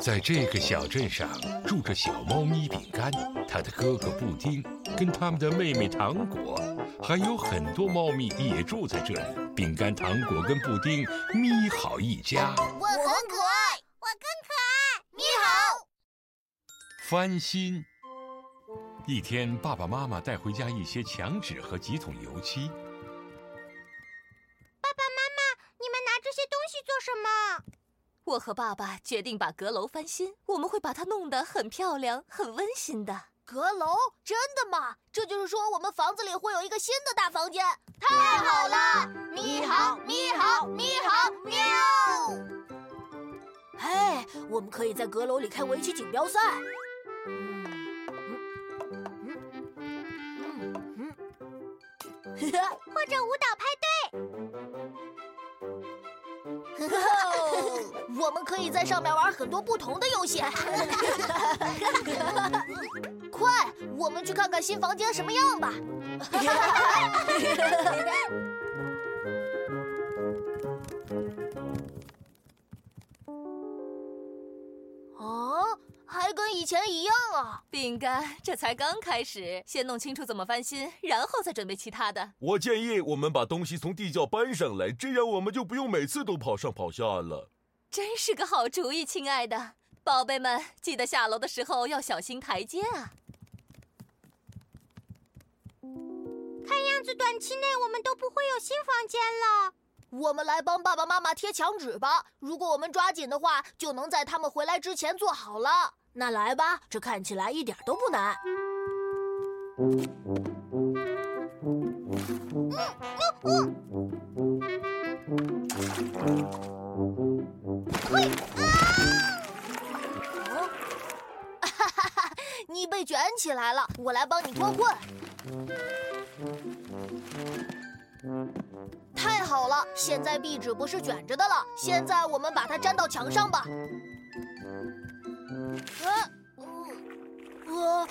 在这个小镇上住着小猫咪饼干，它的哥哥布丁，跟他们的妹妹糖果，还有很多猫咪也住在这里。饼干、糖果跟布丁，咪好一家。我很可爱，我更可爱，咪好。翻新。一天，爸爸妈妈带回家一些墙纸和几桶油漆。我和爸爸决定把阁楼翻新，我们会把它弄得很漂亮、很温馨的。阁楼？真的吗？这就是说，我们房子里会有一个新的大房间？太好了！咪好，咪好，咪好，喵！嘿，我们可以在阁楼里开围棋锦标赛。或者舞蹈派我们可以在上面玩很多不同的游戏。快，我们去看看新房间什么样吧。哦还跟以前一样啊！饼干，这才刚开始，先弄清楚怎么翻新，然后再准备其他的。我建议我们把东西从地窖搬上来，这样我们就不用每次都跑上跑下了。真是个好主意，亲爱的宝贝们，记得下楼的时候要小心台阶啊！看样子短期内我们都不会有新房间了。我们来帮爸爸妈妈贴墙纸吧。如果我们抓紧的话，就能在他们回来之前做好了。那来吧，这看起来一点都不难。嗯嗯嗯。起来了，我来帮你脱困。太好了，现在壁纸不是卷着的了。现在我们把它粘到墙上吧。啊，呃，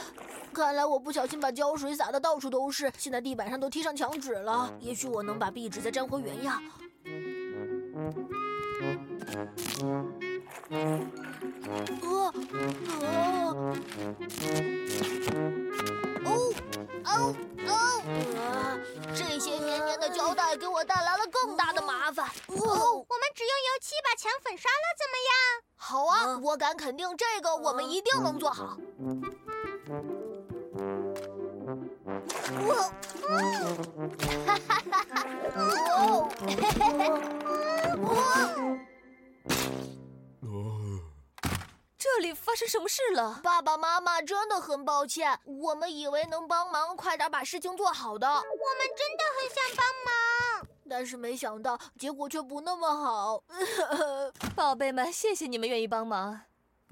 看来我不小心把胶水洒的到处都是，现在地板上都贴上墙纸了。也许我能把壁纸再粘回原样。啊，啊，我带来了更大的麻烦。哦，我们只用油漆把墙粉刷了，怎么样？好啊，我敢肯定，这个我们一定能做好。哇，哈生什么事了？爸爸妈妈真的很抱歉，我们以为能帮忙快点把事情做好的。我们真的很想帮忙，但是没想到结果却不那么好。宝贝们，谢谢你们愿意帮忙。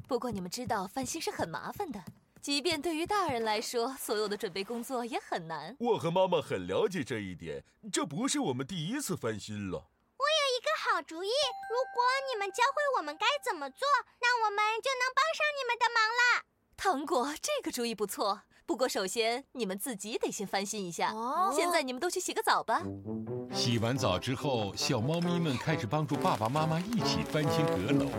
不过你们知道翻新是很麻烦的，即便对于大人来说，所有的准备工作也很难。我和妈妈很了解这一点，这不是我们第一次翻新了。好主意，如果你们教会我们该怎么做，那我们就能帮上你们的忙了。糖果，这个主意不错。不过首先你们自己得先翻新一下。哦，现在你们都去洗个澡吧。洗完澡之后，小猫咪们开始帮助爸爸妈妈一起翻新阁楼。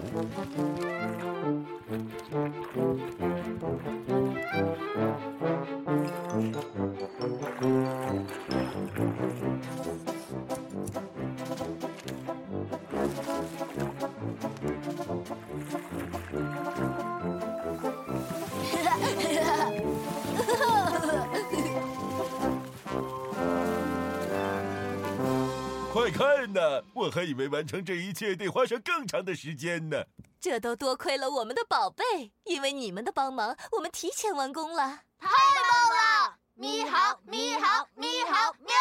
快看呐！我还以为完成这一切得花上更长的时间呢。这都多亏了我们的宝贝，因为你们的帮忙，我们提前完工了。太棒了！咪好，咪好，咪好，喵。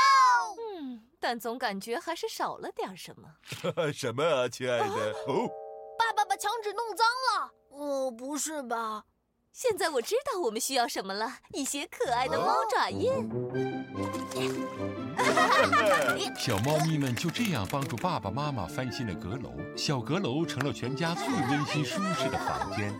嗯，但总感觉还是少了点什么。什么啊，亲爱的？哦，爸爸把墙纸弄脏了。哦，不是吧？现在我知道我们需要什么了，一些可爱的猫爪印。小猫咪们就这样帮助爸爸妈妈翻新了阁楼，小阁楼成了全家最温馨舒适的房间。